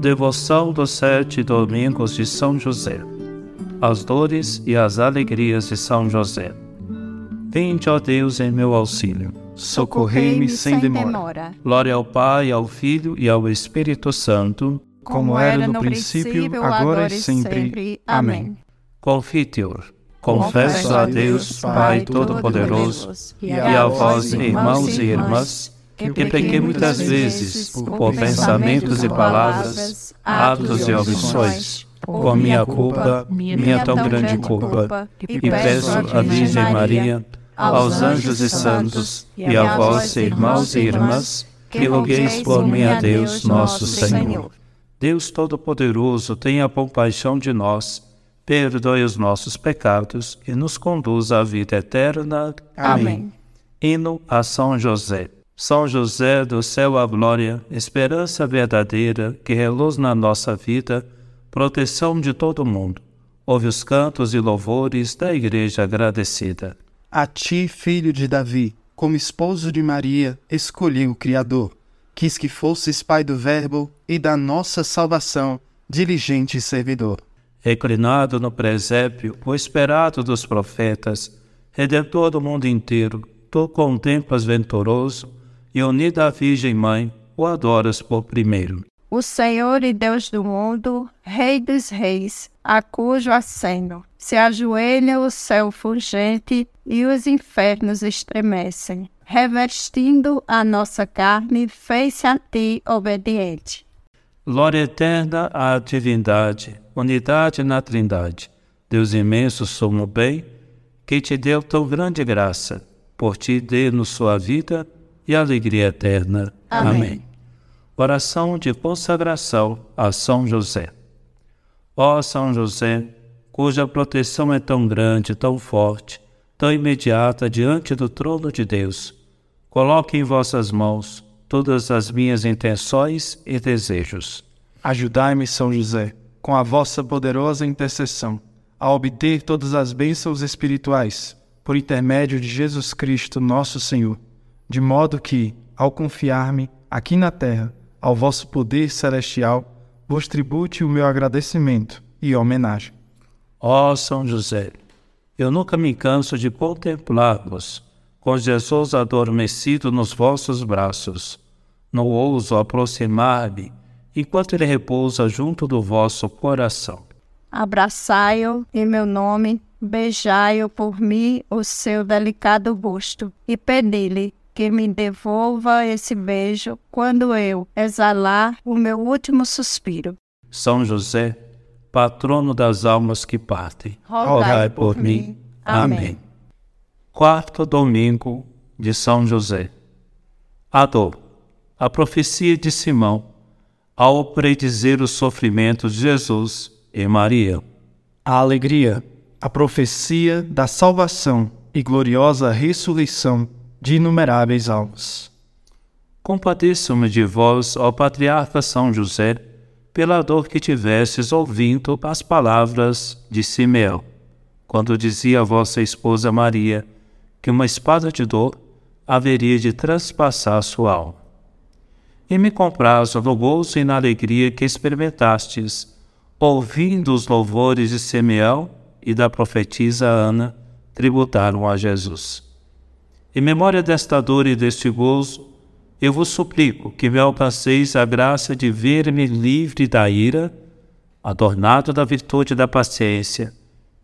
Devoção dos sete domingos de São José. As dores e as alegrias de São José. Vinde, ó Deus, em meu auxílio. Socorrei-me sem demora. Glória ao Pai, ao Filho e ao Espírito Santo, como era no princípio, agora e sempre. Amém. Confiteor. Confesso a Deus, Pai Todo-Poderoso, e a vós, irmãos e irmãs, que pequei muitas vezes por pensamentos e palavras, atos e omissões, por minha culpa, minha tão grande culpa, e peço à Virgem Maria, aos anjos e santos, e a vós, irmãos e irmãs, que rogueis por mim a Deus, nosso Senhor. Deus Todo-Poderoso, tenha compaixão de nós, perdoe os nossos pecados e nos conduza à vida eterna. Amém. Hino a São José. São José do céu à glória, esperança verdadeira que reluz na nossa vida, proteção de todo mundo. Ouve os cantos e louvores da Igreja agradecida. A ti, filho de Davi, como esposo de Maria, escolhi o Criador. Quis que fosses pai do Verbo e da nossa salvação, diligente servidor. Reclinado no presépio, o esperado dos profetas, redentor do mundo inteiro, tu contemplas venturoso e unida à Virgem Mãe, o adoras por primeiro. O Senhor e Deus do mundo, Rei dos reis, a cujo aceno se ajoelha o céu fulgente e os infernos estremecem. Revestindo a nossa carne, fez-se a ti obediente. Glória eterna à divindade, unidade na trindade, Deus imenso, sumo bem, que te deu tão grande graça, por ti dê-nos sua vida e alegria eterna. Amém. Amém. Oração de consagração a São José. Ó São José, cuja proteção é tão grande, tão forte, tão imediata diante do trono de Deus, coloque em vossas mãos todas as minhas intenções e desejos. Ajudai-me, São José, com a vossa poderosa intercessão, a obter todas as bênçãos espirituais, por intermédio de Jesus Cristo, nosso Senhor de modo que, ao confiar-me aqui na terra ao vosso poder celestial, vos tribute o meu agradecimento e homenagem. Ó São José, eu nunca me canso de contemplar-vos, com Jesus adormecido nos vossos braços. Não ouso aproximar-me enquanto ele repousa junto do vosso coração. Abraçai-o em meu nome, beijai-o por mim o seu delicado rosto e pedi-lhe que me devolva esse beijo quando eu exalar o meu último suspiro. São José, patrono das almas que partem, rogai por, por mim. Amém. Amém. Quarto domingo de São José. A dor, a profecia de Simão, ao predizer os sofrimentos de Jesus e Maria. A alegria, a profecia da salvação e gloriosa ressurreição de inumeráveis almas. Compadeço-me de vós, ó patriarca São José, pela dor que tivestes ouvindo as palavras de Simeão, quando dizia a vossa esposa Maria que uma espada de dor haveria de transpassar sua alma. E me comprazo no gozo e na alegria que experimentastes, ouvindo os louvores de Simeão e da profetisa Ana, tributaram a Jesus. Em memória desta dor e deste gozo, eu vos suplico que me alcanceis a graça de ver-me livre da ira, adornado da virtude da paciência,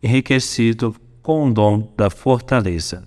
enriquecido com o dom da fortaleza.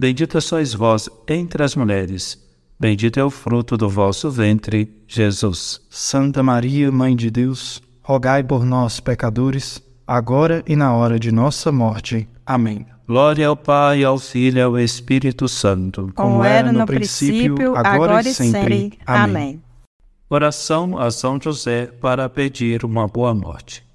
Bendita sois vós entre as mulheres. Bendito é o fruto do vosso ventre, Jesus. Santa Maria, Mãe de Deus, rogai por nós, pecadores, agora e na hora de nossa morte. Amém. Glória ao Pai, ao Filho e ao Espírito Santo. Como era no princípio, agora e sempre. Amém. Oração a São José para pedir uma boa morte.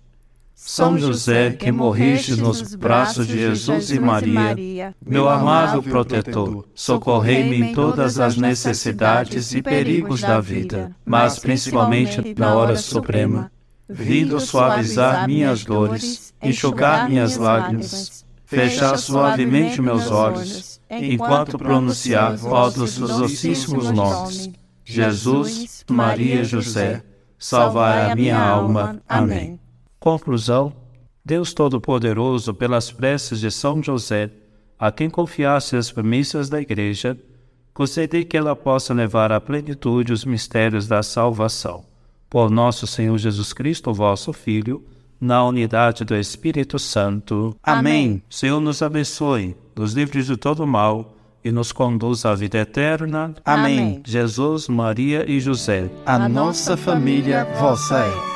São José, que morreste nos braços de Jesus e Maria, meu amável protetor, socorrei-me em todas as necessidades e perigos da vida, mas principalmente na hora suprema, vindo suavizar minhas dores, enxugar minhas lágrimas, fechar suavemente meus olhos, enquanto pronunciar todos os docíssimos nomes. Jesus, Maria e José, salvai a minha alma. Amém. Conclusão: Deus Todo-Poderoso, pelas preces de São José, a quem confiasse as premissas da Igreja, concedei que ela possa levar à plenitude os mistérios da salvação. Por nosso Senhor Jesus Cristo, vosso Filho, na unidade do Espírito Santo. Amém. Senhor nos abençoe, nos livre de todo mal e nos conduz à vida eterna. Amém. Jesus, Maria e José. A nossa família vossa é.